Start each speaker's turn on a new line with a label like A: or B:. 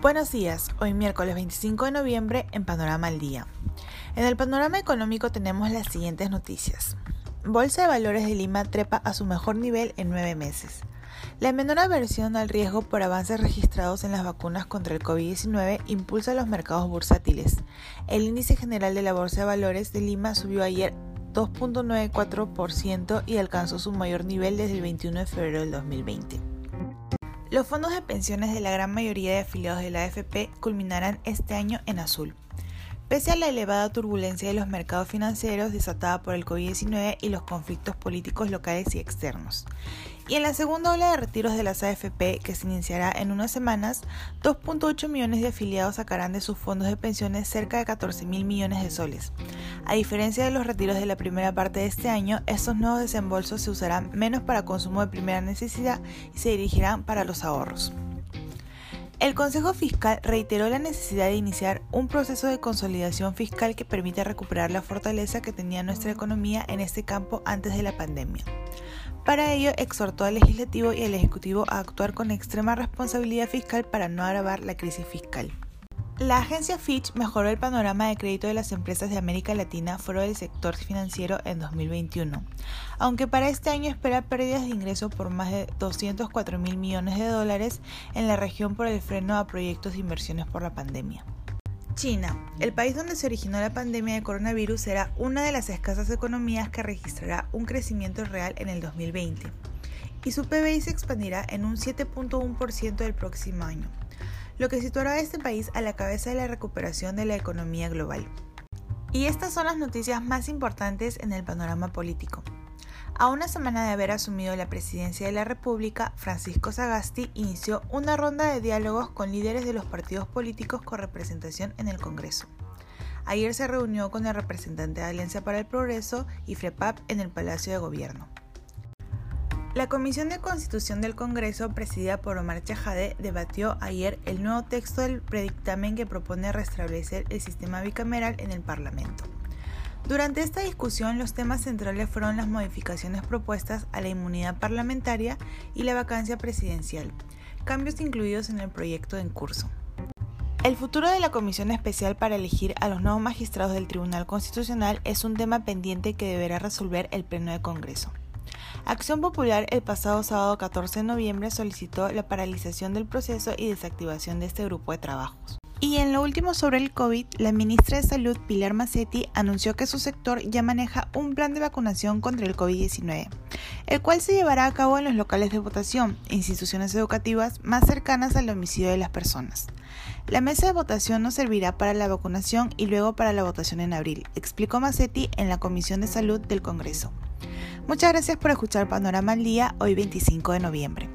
A: Buenos días, hoy miércoles 25 de noviembre en Panorama al Día. En el panorama económico tenemos las siguientes noticias. Bolsa de Valores de Lima trepa a su mejor nivel en nueve meses. La menor aversión al riesgo por avances registrados en las vacunas contra el COVID-19 impulsa los mercados bursátiles. El índice general de la Bolsa de Valores de Lima subió ayer 2.94% y alcanzó su mayor nivel desde el 21 de febrero del 2020. Los fondos de pensiones de la gran mayoría de afiliados de la AFP culminarán este año en azul. Pese a la elevada turbulencia de los mercados financieros desatada por el COVID-19 y los conflictos políticos locales y externos. Y en la segunda ola de retiros de las AFP, que se iniciará en unas semanas, 2.8 millones de afiliados sacarán de sus fondos de pensiones cerca de 14 mil millones de soles. A diferencia de los retiros de la primera parte de este año, estos nuevos desembolsos se usarán menos para consumo de primera necesidad y se dirigirán para los ahorros. El Consejo Fiscal reiteró la necesidad de iniciar un proceso de consolidación fiscal que permita recuperar la fortaleza que tenía nuestra economía en este campo antes de la pandemia. Para ello, exhortó al legislativo y al ejecutivo a actuar con extrema responsabilidad fiscal para no agravar la crisis fiscal. La agencia Fitch mejoró el panorama de crédito de las empresas de América Latina fuera del sector financiero en 2021, aunque para este año espera pérdidas de ingresos por más de 204 mil millones de dólares en la región por el freno a proyectos de inversiones por la pandemia. China, el país donde se originó la pandemia de coronavirus, será una de las escasas economías que registrará un crecimiento real en el 2020, y su PBI se expandirá en un 7.1% del próximo año lo que situará a este país a la cabeza de la recuperación de la economía global. Y estas son las noticias más importantes en el panorama político. A una semana de haber asumido la presidencia de la República, Francisco Sagasti inició una ronda de diálogos con líderes de los partidos políticos con representación en el Congreso. Ayer se reunió con el representante de Alianza para el Progreso y FREPAP en el Palacio de Gobierno. La Comisión de Constitución del Congreso, presidida por Omar Chajade, debatió ayer el nuevo texto del predictamen que propone restablecer el sistema bicameral en el Parlamento. Durante esta discusión, los temas centrales fueron las modificaciones propuestas a la inmunidad parlamentaria y la vacancia presidencial, cambios incluidos en el proyecto en curso. El futuro de la Comisión Especial para elegir a los nuevos magistrados del Tribunal Constitucional es un tema pendiente que deberá resolver el Pleno de Congreso. Acción Popular el pasado sábado 14 de noviembre solicitó la paralización del proceso y desactivación de este grupo de trabajos. Y en lo último sobre el COVID, la ministra de Salud, Pilar Macetti, anunció que su sector ya maneja un plan de vacunación contra el COVID-19, el cual se llevará a cabo en los locales de votación instituciones educativas más cercanas al domicilio de las personas. La mesa de votación nos servirá para la vacunación y luego para la votación en abril, explicó Macetti en la Comisión de Salud del Congreso. Muchas gracias por escuchar Panorama al Día hoy 25 de noviembre.